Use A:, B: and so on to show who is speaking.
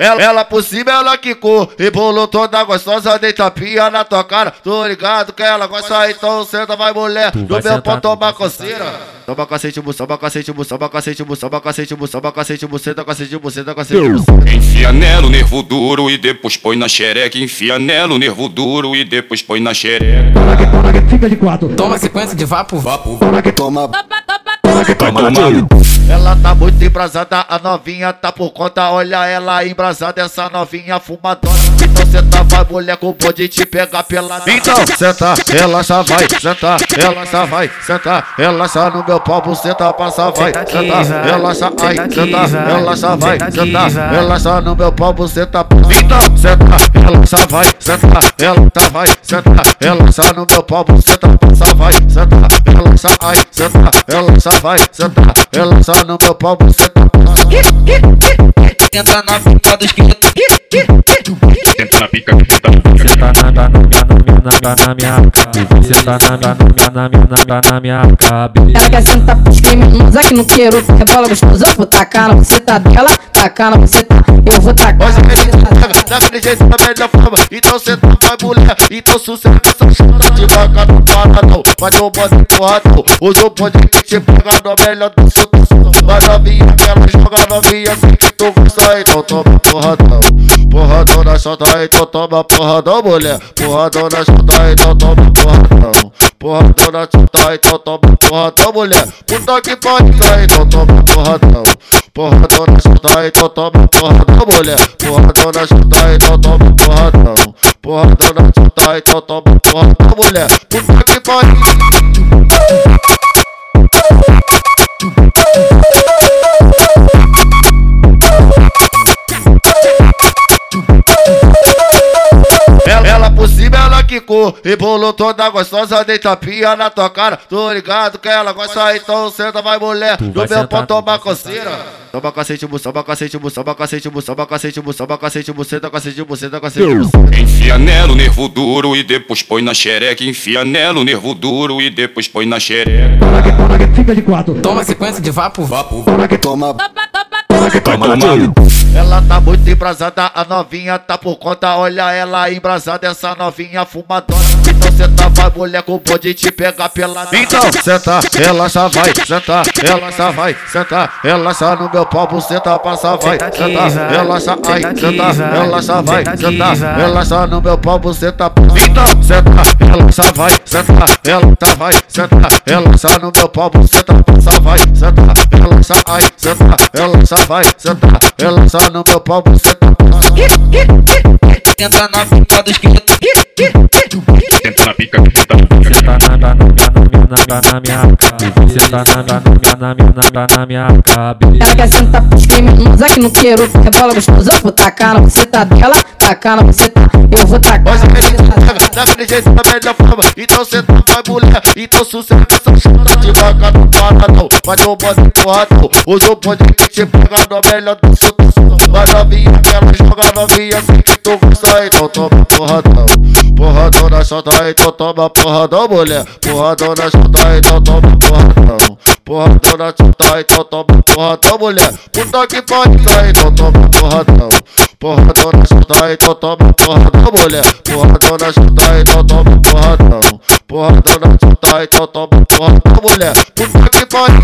A: Ela, ela por cima, ela quicou, rebolou toda gostosa, deita pia na tua cara. Tô ligado que ela gosta, então senta, vai mulher. No meu pau toma coceira. Toma cacete, bu, toma cacete, bu, toma cacete, bu, toma cacete, bu, toma cacete, bu, senta cacete, bu, senta cacete, bu.
B: Enfia nela nervo duro e depois põe na xereca. Enfia nela nervo duro e depois põe na xereca.
C: Fica de quatro.
D: Toma sequência de vapo, vapo.
E: Toma,
B: Vai tomando.
A: Ela tá muito embrasada, a novinha tá por conta. Olha ela embrasada, essa novinha fumadora. Então senta, vai mulher com pode te pegar pela. Então senta, relaxa, vai, senta, relaxa, vai, senta, relaxa no meu pau, senta, passa, vai, senta, relaxa, ai, senta, relaxa, vai, senta, relaxa no meu pau, senta, então senta, relaxa, vai, senta, relaxa, vai, senta, relaxa no meu pau, senta, passa, vai, senta, relaxa, ai, senta, relaxa, vai, senta, relaxa no meu pau, senta,
D: Entra na pica esqueleto.
B: Senta na pica, senta na pica.
C: Senta na na na na na na minha cara. Senta na na na na na na na minha cabeça.
F: Ela quer sentar pros criminosos aqui no queiro Rebola gostoso, eu vou tacar na buceta dela Tacar na buceta, eu vou tacar
A: Hoje
F: na
A: a gente
F: buceta
A: pega daquele jeito da melhor forma. Então cê tá vai mulher, então sossega essa chata Devagar não para não, mas não pode empurrar não. Hoje eu pode te pegar no melhor do seu Mas novinha que ela joga novinha assim que tu gosta Então toma porradão Porradão na chota, então toma porradão mulher. Porradão na chota, então toma porradão Porradão na chota, então toma porradão mulher. Puta que pariu, então toma porradão Porradão na chota, então toma porradão mulher. Porradão na chota, então toma porradão Porradão na chota, então toma porradão mulher. Puta que pariu quicou, rebolou toda gostosa, deita pia na tua cara. Tô ligado que ela gosta, então senta, vai mulher. No meu pau
C: tu
A: toma coceira. Toma cacete, bu, toma cacete, bu, toma cacete, bu, toma cacete, bu, toma cacete, bu, senta cacete, bu, senta cacete.
B: Enfia nela nervo duro e depois põe na xereca. Enfia nela nervo duro e depois põe na xereca.
C: Fica de quatro.
D: Toma sequência de vapo, vapo.
E: toma,
B: Vai tomando.
A: Ela tá muito embrasada, a novinha tá por conta. Olha ela embrasada, essa novinha fumadora. Então senta, vai mulher com pode te pegar pela. Então senta, relaxa, vai, senta, relaxa, vai, senta, relaxa no meu pau, senta, passa, vai, senta, relaxa, ai, senta, relaxa, vai, senta, relaxa no meu pau, senta, então senta, relaxa, vai, senta, relaxa, vai, senta, relaxa no meu pau, senta, passa, vai, senta, relaxa, ai, senta, relaxa, vai, senta, relaxa no meu pau, senta,
D: Entra na pica dos esqueleto.
B: Senta na pica, senta na pica.
C: Senta na na na na na na minha cara. Senta na na na na na na minha cabeça.
F: Ela quer sentar pros criminosos aqui no queiro Rebola gostoso, eu vou tacar na buceta dela Tacar na buceta, eu vou tacar na buceta
A: daquele jeito da melhor forma. Então cê tá vai mulher, então sossega essa chata Devagar não para não, mas não pode empurrar não Hoje eu pode que te pegar no melhor do seu Mas novinha que ela joga novinha assim que tu gosta Então toma porradão. Porradão na chota, então toma porradão mulher. Porradão na chota, então toma porradão. Porradão na chota, então toma porradão mulher. Puta que pariu, então toma porradão. Porradão chota, então toma porradão mulher. Porradão na chota, então toma porradão. Porradão na chota, então toma porradão mulher. Puta que pariu